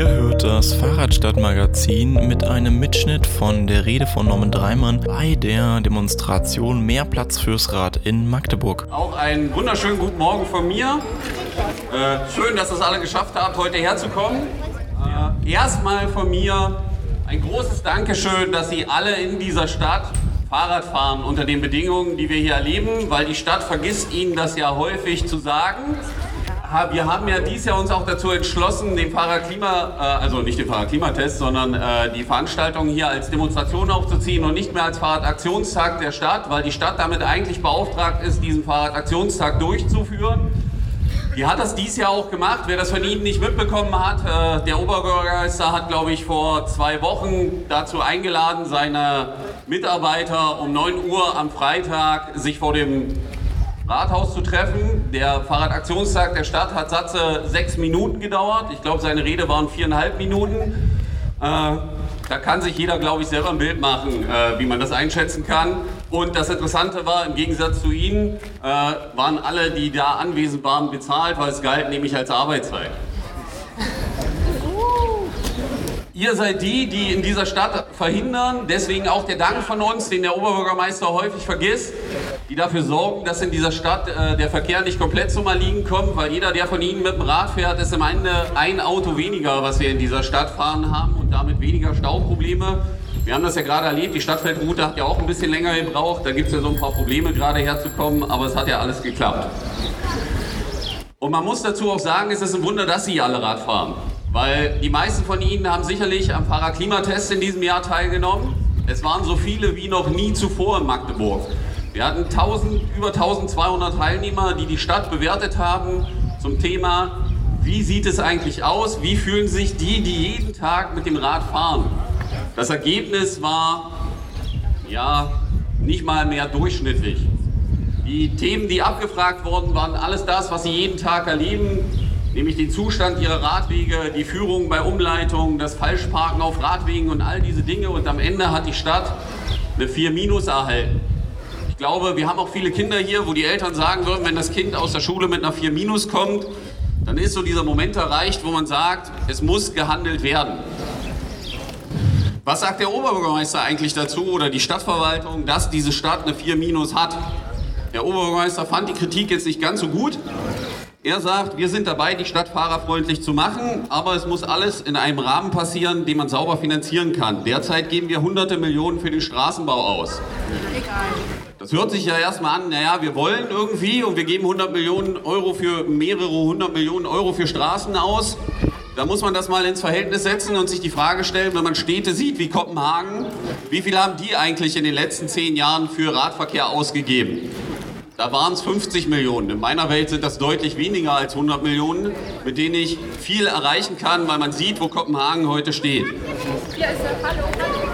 Ihr hört das Fahrradstadtmagazin mit einem Mitschnitt von der Rede von Norman Dreimann bei der Demonstration Mehr Platz fürs Rad in Magdeburg. Auch einen wunderschönen guten Morgen von mir. Äh, schön, dass es alle geschafft habt, heute herzukommen. Äh, erstmal von mir ein großes Dankeschön, dass Sie alle in dieser Stadt Fahrrad fahren unter den Bedingungen, die wir hier erleben, weil die Stadt vergisst Ihnen das ja häufig zu sagen wir haben ja dieses Jahr uns auch dazu entschlossen, den Fahrradklima, äh, also nicht den Fahrradklimatest, sondern äh, die Veranstaltung hier als Demonstration aufzuziehen und nicht mehr als Fahrradaktionstag der Stadt, weil die Stadt damit eigentlich beauftragt ist, diesen Fahrradaktionstag durchzuführen. Die hat das dieses Jahr auch gemacht. Wer das von Ihnen nicht mitbekommen hat, äh, der Oberbürgermeister hat, glaube ich, vor zwei Wochen dazu eingeladen, seine Mitarbeiter um 9 Uhr am Freitag sich vor dem Rathaus zu treffen. Der Fahrradaktionstag der Stadt hat Satze sechs Minuten gedauert. Ich glaube, seine Rede waren viereinhalb Minuten. Äh, da kann sich jeder, glaube ich, selber ein Bild machen, äh, wie man das einschätzen kann. Und das Interessante war, im Gegensatz zu Ihnen äh, waren alle, die da anwesend waren, bezahlt, weil es galt nämlich als Arbeitszeit. Ihr seid die, die in dieser Stadt verhindern, deswegen auch der Dank von uns, den der Oberbürgermeister häufig vergisst, die dafür sorgen, dass in dieser Stadt äh, der Verkehr nicht komplett zum Erliegen kommt, weil jeder, der von Ihnen mit dem Rad fährt, ist im Ende ein Auto weniger, was wir in dieser Stadt fahren haben und damit weniger Stauprobleme. Wir haben das ja gerade erlebt, die Stadtfeldroute hat ja auch ein bisschen länger gebraucht, da gibt es ja so ein paar Probleme gerade herzukommen, aber es hat ja alles geklappt. Und man muss dazu auch sagen, es ist ein Wunder, dass Sie alle Rad fahren. Weil die meisten von Ihnen haben sicherlich am Fahrradklimatest in diesem Jahr teilgenommen. Es waren so viele wie noch nie zuvor in Magdeburg. Wir hatten 1000, über 1200 Teilnehmer, die die Stadt bewertet haben zum Thema, wie sieht es eigentlich aus, wie fühlen sich die, die jeden Tag mit dem Rad fahren. Das Ergebnis war, ja, nicht mal mehr durchschnittlich. Die Themen, die abgefragt wurden, waren alles das, was Sie jeden Tag erleben, nämlich den Zustand ihrer Radwege, die Führung bei Umleitungen, das Falschparken auf Radwegen und all diese Dinge. Und am Ende hat die Stadt eine 4 Minus erhalten. Ich glaube, wir haben auch viele Kinder hier, wo die Eltern sagen würden, wenn das Kind aus der Schule mit einer 4 Minus kommt, dann ist so dieser Moment erreicht, wo man sagt, es muss gehandelt werden. Was sagt der Oberbürgermeister eigentlich dazu oder die Stadtverwaltung, dass diese Stadt eine 4 Minus hat? Der Oberbürgermeister fand die Kritik jetzt nicht ganz so gut. Er sagt, wir sind dabei, die Stadt fahrerfreundlich zu machen, aber es muss alles in einem Rahmen passieren, den man sauber finanzieren kann. Derzeit geben wir hunderte Millionen für den Straßenbau aus. Das hört sich ja erstmal an, naja, wir wollen irgendwie und wir geben 100 Millionen Euro für mehrere hundert Millionen Euro für Straßen aus. Da muss man das mal ins Verhältnis setzen und sich die Frage stellen, wenn man Städte sieht wie Kopenhagen, wie viel haben die eigentlich in den letzten zehn Jahren für Radverkehr ausgegeben? Da waren es 50 Millionen. In meiner Welt sind das deutlich weniger als 100 Millionen, mit denen ich viel erreichen kann, weil man sieht, wo Kopenhagen heute steht. Hier ist er. Hallo, hallo.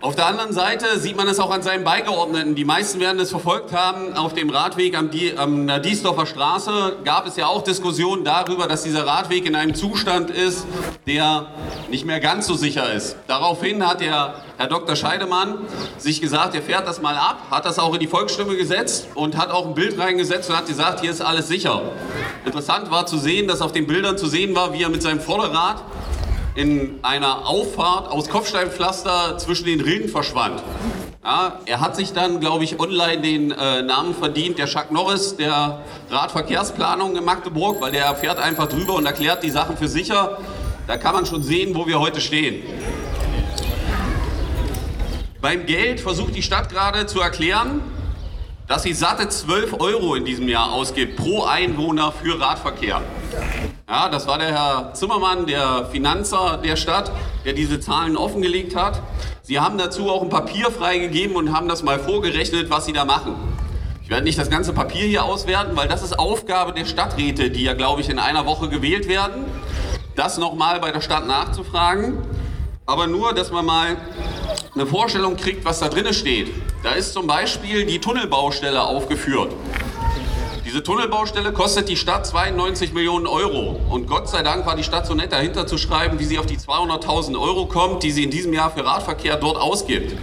Auf der anderen Seite sieht man es auch an seinen Beigeordneten. Die meisten werden es verfolgt haben. Auf dem Radweg am, Die, am der Diesdorfer Straße gab es ja auch Diskussionen darüber, dass dieser Radweg in einem Zustand ist, der nicht mehr ganz so sicher ist. Daraufhin hat der Herr Dr. Scheidemann sich gesagt, er fährt das mal ab, hat das auch in die Volksstimme gesetzt und hat auch ein Bild reingesetzt und hat gesagt, hier ist alles sicher. Interessant war zu sehen, dass auf den Bildern zu sehen war, wie er mit seinem Vorderrad in einer Auffahrt aus Kopfsteinpflaster zwischen den Rillen verschwand. Ja, er hat sich dann, glaube ich, online den äh, Namen verdient, der Chuck Norris der Radverkehrsplanung in Magdeburg, weil der fährt einfach drüber und erklärt die Sachen für sicher. Da kann man schon sehen, wo wir heute stehen. Beim Geld versucht die Stadt gerade zu erklären, dass sie satte 12 Euro in diesem Jahr ausgibt pro Einwohner für Radverkehr. Ja, das war der Herr Zimmermann, der Finanzer der Stadt, der diese Zahlen offengelegt hat. Sie haben dazu auch ein Papier freigegeben und haben das mal vorgerechnet, was Sie da machen. Ich werde nicht das ganze Papier hier auswerten, weil das ist Aufgabe der Stadträte, die ja, glaube ich, in einer Woche gewählt werden, das nochmal bei der Stadt nachzufragen. Aber nur, dass man mal eine Vorstellung kriegt, was da drin steht. Da ist zum Beispiel die Tunnelbaustelle aufgeführt. Diese Tunnelbaustelle kostet die Stadt 92 Millionen Euro. Und Gott sei Dank war die Stadt so nett, dahinter zu schreiben, wie sie auf die 200.000 Euro kommt, die sie in diesem Jahr für Radverkehr dort ausgibt.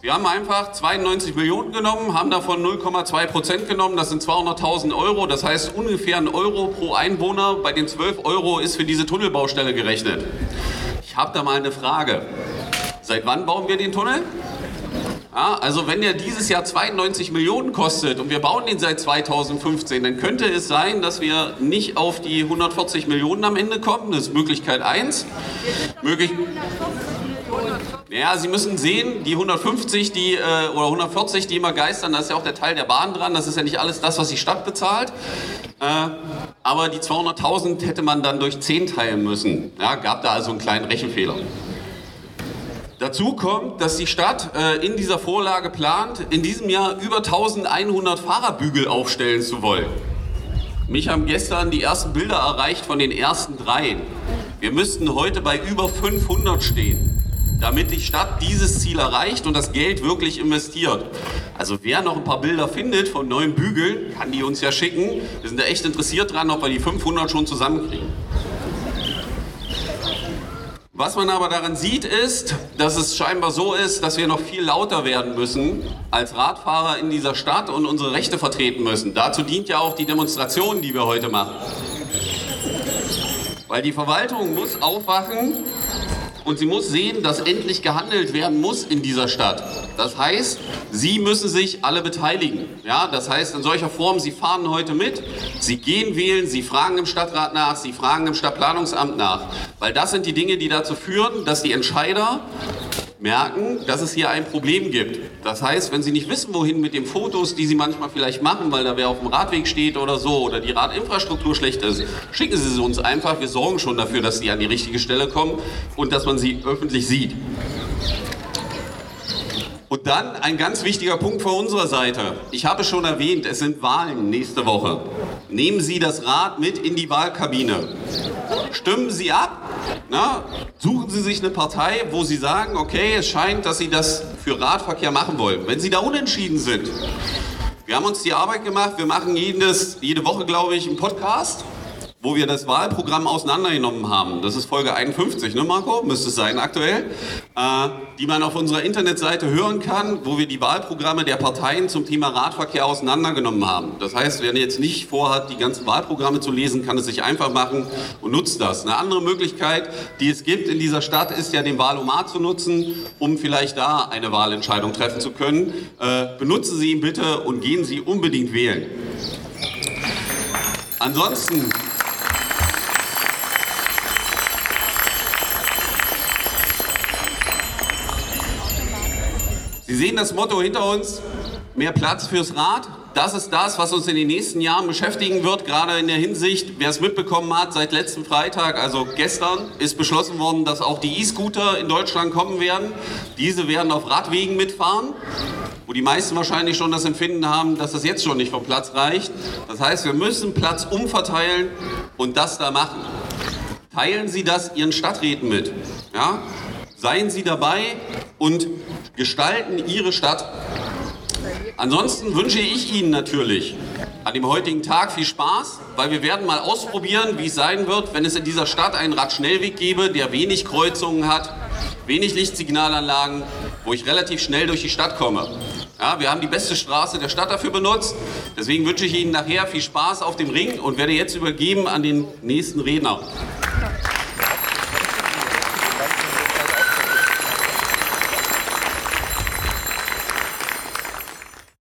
Wir haben einfach 92 Millionen genommen, haben davon 0,2 Prozent genommen, das sind 200.000 Euro, das heißt ungefähr ein Euro pro Einwohner. Bei den 12 Euro ist für diese Tunnelbaustelle gerechnet. Ich habe da mal eine Frage. Seit wann bauen wir den Tunnel? Ja, also wenn der dieses Jahr 92 Millionen kostet und wir bauen den seit 2015, dann könnte es sein, dass wir nicht auf die 140 Millionen am Ende kommen. Das ist Möglichkeit 1. Möglich ja, Sie müssen sehen, die 150 die, äh, oder 140, die immer geistern, da ist ja auch der Teil der Bahn dran. Das ist ja nicht alles das, was die Stadt bezahlt. Äh, aber die 200.000 hätte man dann durch 10 teilen müssen. Ja, gab da also einen kleinen Rechenfehler. Dazu kommt, dass die Stadt äh, in dieser Vorlage plant, in diesem Jahr über 1100 Fahrerbügel aufstellen zu wollen. Mich haben gestern die ersten Bilder erreicht von den ersten dreien. Wir müssten heute bei über 500 stehen damit die Stadt dieses Ziel erreicht und das Geld wirklich investiert. Also wer noch ein paar Bilder findet von neuen Bügeln, kann die uns ja schicken. Wir sind da echt interessiert dran, ob wir die 500 schon zusammenkriegen. Was man aber daran sieht, ist, dass es scheinbar so ist, dass wir noch viel lauter werden müssen als Radfahrer in dieser Stadt und unsere Rechte vertreten müssen. Dazu dient ja auch die Demonstration, die wir heute machen. Weil die Verwaltung muss aufwachen und sie muss sehen, dass endlich gehandelt werden muss in dieser Stadt. Das heißt, Sie müssen sich alle beteiligen. Ja, das heißt in solcher Form, Sie fahren heute mit, Sie gehen wählen, Sie fragen im Stadtrat nach, Sie fragen im Stadtplanungsamt nach. Weil das sind die Dinge, die dazu führen, dass die Entscheider merken, dass es hier ein Problem gibt. Das heißt, wenn Sie nicht wissen, wohin mit den Fotos, die Sie manchmal vielleicht machen, weil da wer auf dem Radweg steht oder so, oder die Radinfrastruktur schlecht ist, schicken Sie sie uns einfach. Wir sorgen schon dafür, dass sie an die richtige Stelle kommen und dass man sie öffentlich sieht. Und dann ein ganz wichtiger Punkt von unserer Seite. Ich habe schon erwähnt, es sind Wahlen nächste Woche. Nehmen Sie das Rad mit in die Wahlkabine. Stimmen Sie ab. Na, suchen Sie sich eine Partei, wo Sie sagen, okay, es scheint, dass Sie das für Radverkehr machen wollen. Wenn Sie da unentschieden sind, wir haben uns die Arbeit gemacht, wir machen jedes, jede Woche, glaube ich, einen Podcast wo wir das Wahlprogramm auseinandergenommen haben. Das ist Folge 51, ne Marco? Müsste es sein aktuell. Äh, die man auf unserer Internetseite hören kann, wo wir die Wahlprogramme der Parteien zum Thema Radverkehr auseinandergenommen haben. Das heißt, wer jetzt nicht vorhat, die ganzen Wahlprogramme zu lesen, kann es sich einfach machen und nutzt das. Eine andere Möglichkeit, die es gibt in dieser Stadt, ist ja den Wahlomat zu nutzen, um vielleicht da eine Wahlentscheidung treffen zu können. Äh, benutzen Sie ihn bitte und gehen Sie unbedingt wählen. Ansonsten Sie sehen das Motto hinter uns, mehr Platz fürs Rad. Das ist das, was uns in den nächsten Jahren beschäftigen wird, gerade in der Hinsicht, wer es mitbekommen hat, seit letzten Freitag, also gestern, ist beschlossen worden, dass auch die E-Scooter in Deutschland kommen werden. Diese werden auf Radwegen mitfahren, wo die meisten wahrscheinlich schon das Empfinden haben, dass das jetzt schon nicht vom Platz reicht. Das heißt, wir müssen Platz umverteilen und das da machen. Teilen Sie das Ihren Stadträten mit. Ja? Seien Sie dabei und gestalten Ihre Stadt. Ansonsten wünsche ich Ihnen natürlich an dem heutigen Tag viel Spaß, weil wir werden mal ausprobieren, wie es sein wird, wenn es in dieser Stadt einen Radschnellweg gäbe, der wenig Kreuzungen hat, wenig Lichtsignalanlagen, wo ich relativ schnell durch die Stadt komme. Ja, wir haben die beste Straße der Stadt dafür benutzt. Deswegen wünsche ich Ihnen nachher viel Spaß auf dem Ring und werde jetzt übergeben an den nächsten Redner.